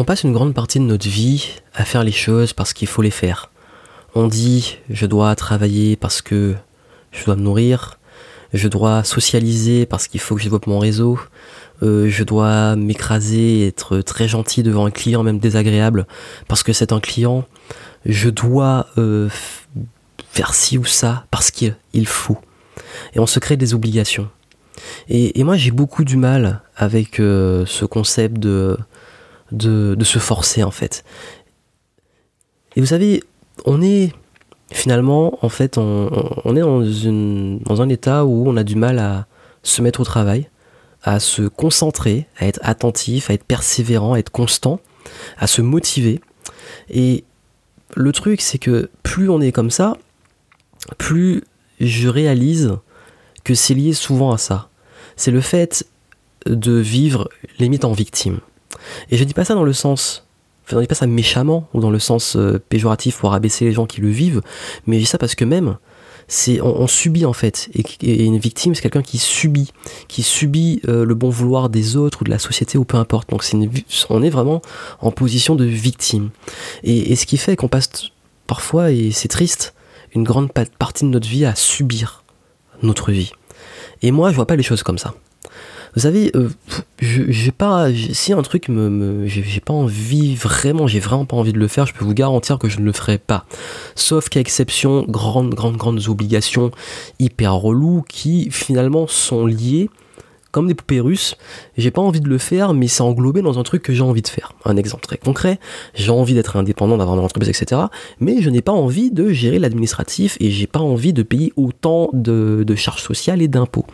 On passe une grande partie de notre vie à faire les choses parce qu'il faut les faire. On dit je dois travailler parce que je dois me nourrir, je dois socialiser parce qu'il faut que je développe mon réseau, euh, je dois m'écraser, être très gentil devant un client, même désagréable, parce que c'est un client, je dois euh, faire ci ou ça parce qu'il faut. Et on se crée des obligations. Et, moi j'ai beaucoup du mal avec euh, ce concept de de, se forcer en fait. Et vous savez, on est finalement, en fait, on, est dans, une, dans un état où on a du mal à se mettre au travail, à se concentrer, à être attentif, à être persévérant, à être constant, à se motiver. Et le truc, c'est que plus on est comme ça, plus je réalise que c'est lié souvent à ça. C'est le fait de vivre limite en victime. Et je dis pas ça dans le sens, je dis pas ça méchamment ou dans le sens euh, péjoratif pour abaisser les gens qui le vivent, mais je dis ça parce que même on, subit en fait. Et, une victime c'est quelqu'un qui subit qui subit euh, le bon vouloir des autres ou de la société ou peu importe. Donc on est vraiment en position de victime. Et, et ce qui fait qu'on passe parfois et c'est triste une grande partie de notre vie à subir notre vie. Et moi je vois pas les choses comme ça vous savez, euh, j'ai pas, si un truc me, j'ai pas envie vraiment, j'ai vraiment pas envie de le faire, je peux vous garantir que je ne le ferai pas. Sauf qu'à exception, grandes, grandes, grandes obligations hyper reloues qui finalement sont liées comme des poupées russes. J'ai pas envie de le faire, mais c'est englobé dans un truc que j'ai envie de faire. Un exemple très concret, j'ai envie d'être indépendant, d'avoir une entreprise, etc. Mais je n'ai pas envie de gérer l'administratif et j'ai pas envie de payer autant de, charges sociales et d'impôts.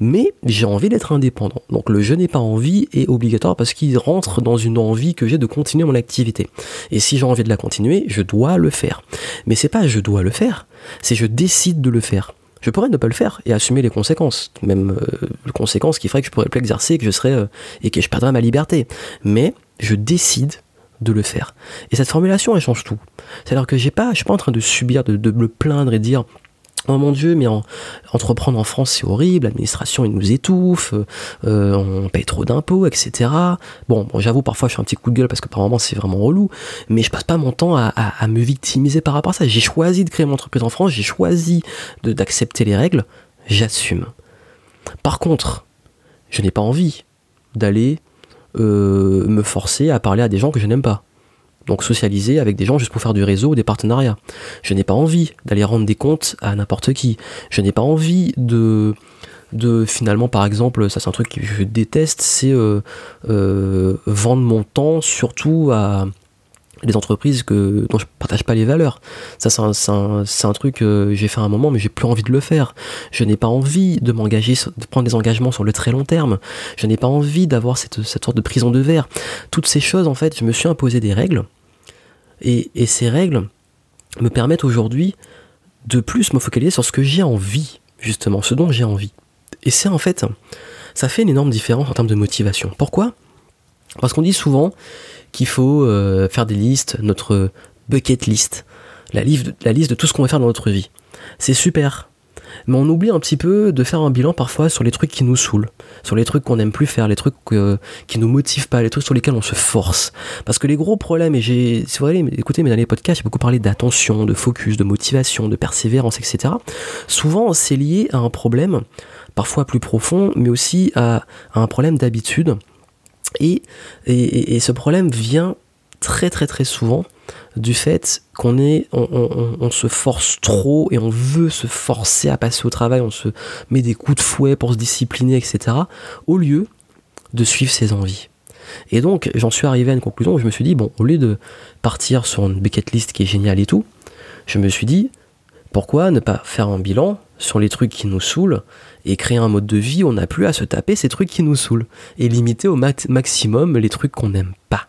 Mais j'ai envie d'être indépendant. Donc le je n'ai pas envie est obligatoire parce qu'il rentre dans une envie que j'ai de continuer mon activité. Et si j'ai envie de la continuer, je dois le faire. Mais c'est pas je dois le faire, c'est je décide de le faire je pourrais ne pas le faire et assumer les conséquences, même euh, les conséquences qui feraient que je pourrais plus exercer, et que je serais euh, et que je perdrais ma liberté. Mais je décide de le faire. Et cette formulation, elle change tout. C'est-à-dire que j'ai pas, je suis pas en train de subir, de, de me plaindre et dire Oh mon Dieu, mais entreprendre en France c'est horrible, l'administration il nous étouffe, euh, on paye trop d'impôts, etc. Bon, bon j'avoue parfois je fais un petit coup de gueule parce que par moments c'est vraiment relou, mais je passe pas mon temps à, me victimiser par rapport à ça. J'ai choisi de créer mon entreprise en France, j'ai choisi d'accepter les règles, j'assume. Par contre, je n'ai pas envie d'aller euh, me forcer à parler à des gens que je n'aime pas donc socialiser avec des gens juste pour faire du réseau ou des partenariats. Je n'ai pas envie d'aller rendre des comptes à n'importe qui. Je n'ai pas envie de de finalement par exemple ça c'est un truc que je déteste c'est euh, euh, vendre mon temps surtout à les entreprises que, dont je partage pas les valeurs. Ça, c'est un, un, truc que j'ai fait un moment, mais j'ai plus envie de le faire. Je n'ai pas envie de m'engager, de prendre des engagements sur le très long terme. Je n'ai pas envie d'avoir cette, cette sorte de prison de verre. Toutes ces choses, en fait, je me suis imposé des règles et, ces règles me permettent aujourd'hui de plus me focaliser sur ce que j'ai envie, justement, ce dont j'ai envie. Et c'est en fait, ça fait une énorme différence en termes de motivation. Pourquoi? Parce qu'on dit souvent qu'il faut euh, faire des listes, notre bucket list, la, la liste de tout ce qu'on va faire dans notre vie. C'est super, mais on oublie un petit peu de faire un bilan parfois sur les trucs qui nous saoulent, sur les trucs qu'on n'aime plus faire, les trucs qui nous motivent pas, les trucs sur lesquels on se force. Parce que les gros problèmes, et j'ai, si vous allez écouter mes derniers podcasts, j'ai beaucoup parlé d'attention, de focus, de motivation, de persévérance, etc. Souvent, c'est lié à un problème, parfois plus profond, mais aussi à, un problème d'habitude. et, et ce problème vient très très très souvent du fait qu'on est, on, se force trop et on veut se forcer à passer au travail, on se met des coups de fouet pour se discipliner, etc. Au lieu de suivre ses envies. Et donc j'en suis arrivé à une conclusion où je me suis dit, bon, au lieu de partir sur une bucket list qui est géniale et tout, je me suis dit, pourquoi ne pas faire un bilan sur les trucs qui nous saoulent et créer un mode de vie où on n'a plus à se taper ces trucs qui nous saoulent et limiter au maximum les trucs qu'on n'aime pas.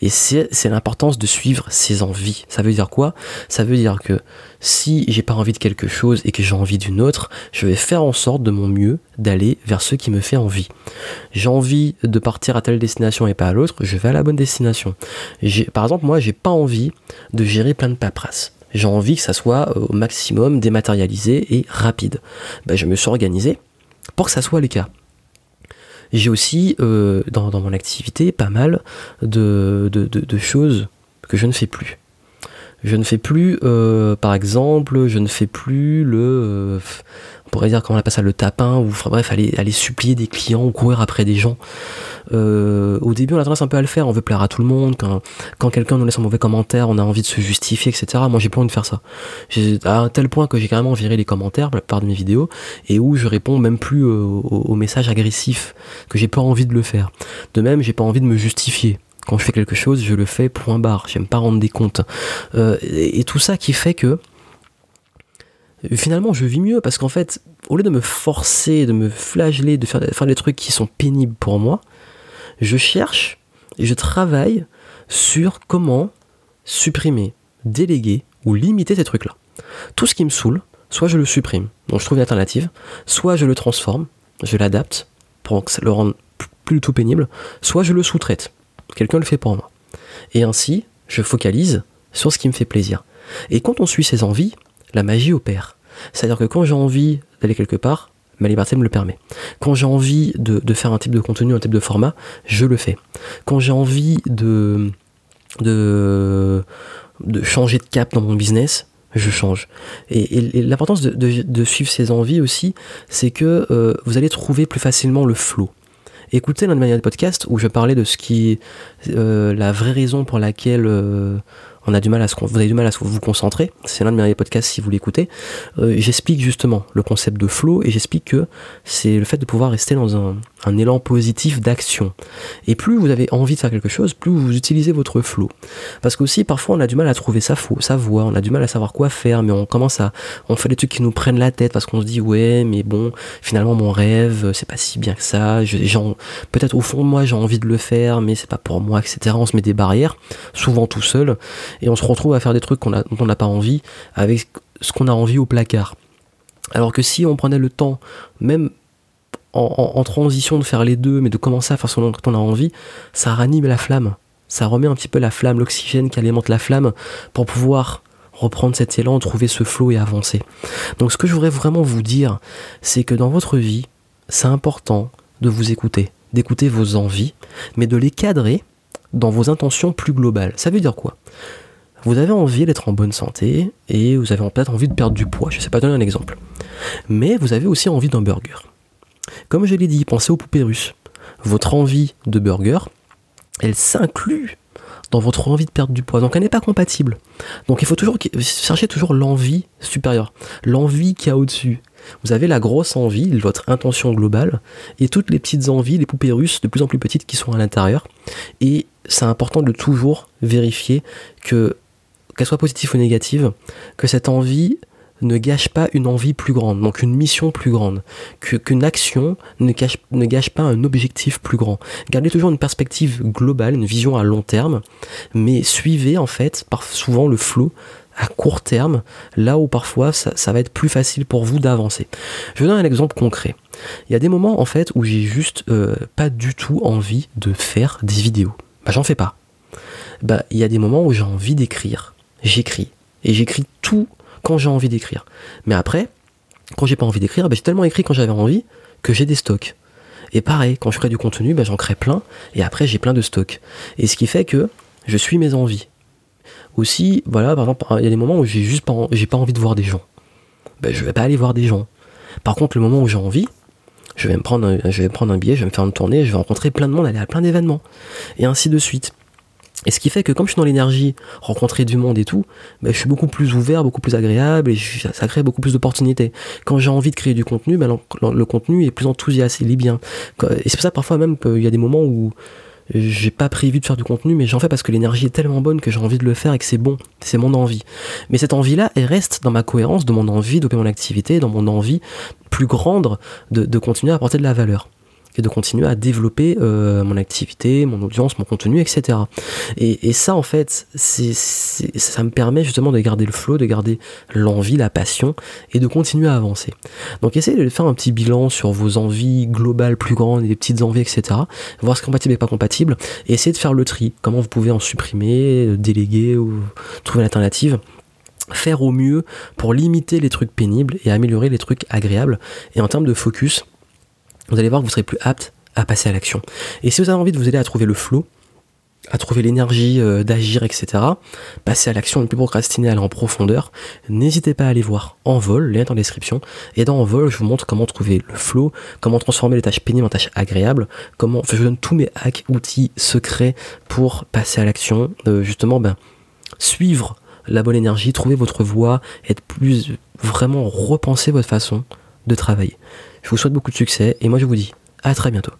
Et c'est l'importance de suivre ses envies. Ça veut dire quoi? Ça veut dire que si j'ai pas envie de quelque chose et que j'ai envie d'une autre, je vais faire en sorte de mon mieux d'aller vers ce qui me fait envie. J'ai envie de partir à telle destination et pas à l'autre, je vais à la bonne destination. Par exemple, moi, j'ai pas envie de gérer plein de paperasses. J'ai envie que ça soit au maximum dématérialisé et rapide. Ben, je me suis organisé pour que ça soit le cas. J'ai aussi euh, dans, mon activité pas mal de, choses que je ne fais plus. Je ne fais plus, euh, par exemple, je ne fais plus le, euh, pourrait dire comment on appelle ça, le tapin, ou bref, aller, aller supplier des clients ou courir après des gens. Euh, au début, on a tendance un peu à le faire, on veut plaire à tout le monde. Quand, quand quelqu'un nous laisse un mauvais commentaire, on a envie de se justifier, etc. Moi, j'ai pas envie de faire ça. À un tel point que j'ai carrément viré les commentaires, la plupart de mes vidéos, et où je réponds même plus aux, messages agressifs, que j'ai pas envie de le faire. De même, j'ai pas envie de me justifier quand je fais quelque chose, je le fais point barre. J'aime pas rendre des comptes. Euh, et, tout ça qui fait que finalement je vis mieux parce qu'en fait, au lieu de me forcer, de me flageller, de faire, faire des trucs qui sont pénibles pour moi, je cherche et je travaille sur comment supprimer, déléguer ou limiter ces trucs-là. Tout ce qui me saoule, soit je le supprime, donc je trouve une alternative, soit je le transforme, je l'adapte pour le rendre plus tout pénible, soit je le sous-traite. Quelqu'un le fait pour moi. Et ainsi, je focalise sur ce qui me fait plaisir. Et quand on suit ses envies, la magie opère. C'est-à-dire que quand j'ai envie d'aller quelque part, ma liberté me le permet. Quand j'ai envie de, faire un type de contenu, un type de format, je le fais. Quand j'ai envie de, changer de cap dans mon business, je change. Et, l'importance de, suivre ses envies aussi, c'est que euh, vous allez trouver plus facilement le flow écoutez l'un de mes podcasts où je parlais de ce qui euh, la vraie raison pour laquelle euh, on a du mal à se, vous avez du mal à vous concentrer, c'est l'un de mes podcasts si vous l'écoutez, euh, j'explique justement le concept de flow et j'explique que c'est le fait de pouvoir rester dans un, élan positif d'action. Et plus vous avez envie de faire quelque chose, plus vous utilisez votre flow. Parce qu'aussi parfois on a du mal à trouver sa, sa voix, on a du mal à savoir quoi faire, mais on commence à, on fait des trucs qui nous prennent la tête parce qu'on se dit ouais mais bon finalement mon rêve c'est pas si bien que ça, peut-être au fond de moi j'ai envie de le faire mais c'est pas pour moi etc. On se met des barrières, souvent tout seul et on se retrouve à faire des trucs qu'on dont on n'a pas envie avec ce qu'on a envie au placard. Alors que si on prenait le temps, même en, transition de faire les deux, mais de commencer à faire ce dont on a envie, ça ranime la flamme. Ça remet un petit peu la flamme, l'oxygène qui alimente la flamme pour pouvoir reprendre cet élan, trouver ce flot et avancer. Donc ce que je voudrais vraiment vous dire, c'est que dans votre vie, c'est important de vous écouter, d'écouter vos envies, mais de les cadrer dans vos intentions plus globales. Ça veut dire quoi? Vous avez envie d'être en bonne santé et vous avez peut-être envie de perdre du poids, je ne sais pas donner un exemple. Mais vous avez aussi envie d'un burger. Comme je l'ai dit, pensez aux poupées russes. Votre envie de burger, elle s'inclut dans votre envie de perdre du poids. Donc elle n'est pas compatible. Donc il faut toujours chercher toujours l'envie supérieure, l'envie qui a au-dessus. Vous avez la grosse envie, votre intention globale, et toutes les petites envies, les poupées russes de plus en plus petites qui sont à l'intérieur. Et c'est important de toujours vérifier que qu'elle soit positive ou négative, que cette envie ne gâche pas une envie plus grande, donc une mission plus grande, qu'une action ne, ne gâche pas un objectif plus grand. Gardez toujours une perspective globale, une vision à long terme, mais suivez en fait par souvent le flot à court terme, là où parfois ça, va être plus facile pour vous d'avancer. Je vous donne un exemple concret. Il y a des moments en fait où j'ai juste euh, pas du tout envie de faire des vidéos. Bah j'en fais pas. Bah il y a des moments où j'ai envie d'écrire j'écris. Et j'écris tout quand j'ai envie d'écrire. Mais après, quand j'ai pas envie d'écrire, ben, j'ai tellement écrit quand j'avais envie que j'ai des stocks. Et pareil, quand je crée du contenu, ben, j'en crée plein, et après j'ai plein de stocks. Et ce qui fait que je suis mes envies. Aussi, voilà, par exemple, il y a des moments où j'ai juste pas, j'ai pas envie de voir des gens. Ben, je vais pas aller voir des gens. Par contre, le moment où j'ai envie, je vais me prendre je vais prendre un billet, je vais me faire une tournée, je vais rencontrer plein de monde, aller à plein d'événements. Et ainsi de suite. Et ce qui fait que comme je suis dans l'énergie, rencontrer du monde et tout, ben, je suis beaucoup plus ouvert, beaucoup plus agréable et ça crée beaucoup plus d'opportunités. Quand j'ai envie de créer du contenu, ben, le, contenu est plus enthousiaste, il est bien. Et c'est pour ça parfois même qu'il y a des moments où j'ai pas prévu de faire du contenu, mais j'en fais parce que l'énergie est tellement bonne que j'ai envie de le faire et que c'est bon, c'est mon envie. Mais cette envie-là, elle reste dans ma cohérence de mon envie d'opérer mon activité, dans mon envie plus grande de, de continuer à apporter de la valeur et de continuer à développer euh, mon activité, mon audience, mon contenu, etc. Et, ça, en fait, ça me permet justement de garder le flow, de garder l'envie, la passion, et de continuer à avancer. Donc essayez de faire un petit bilan sur vos envies globales plus grandes, et des petites envies, etc. Voir ce qui est compatible et pas compatible, et essayez de faire le tri, comment vous pouvez en supprimer, déléguer ou trouver une alternative faire au mieux pour limiter les trucs pénibles et améliorer les trucs agréables. Et en termes de focus, vous allez voir que vous serez plus apte à passer à l'action. Et si vous avez envie de vous aider à trouver le flow, à trouver l'énergie euh, d'agir, etc., passer à l'action, ne plus procrastiner, aller en profondeur, n'hésitez pas à aller voir Envol, lien dans la description. Et dans Envol, je vous montre comment trouver le flow, comment transformer les tâches pénibles en tâches agréables, comment, je vous donne tous mes hacks, outils, secrets pour passer à l'action, euh, justement, ben, suivre la bonne énergie, trouver votre voie, être plus, vraiment repenser votre façon de travailler. Je vous souhaite beaucoup de succès et moi je vous dis à très bientôt.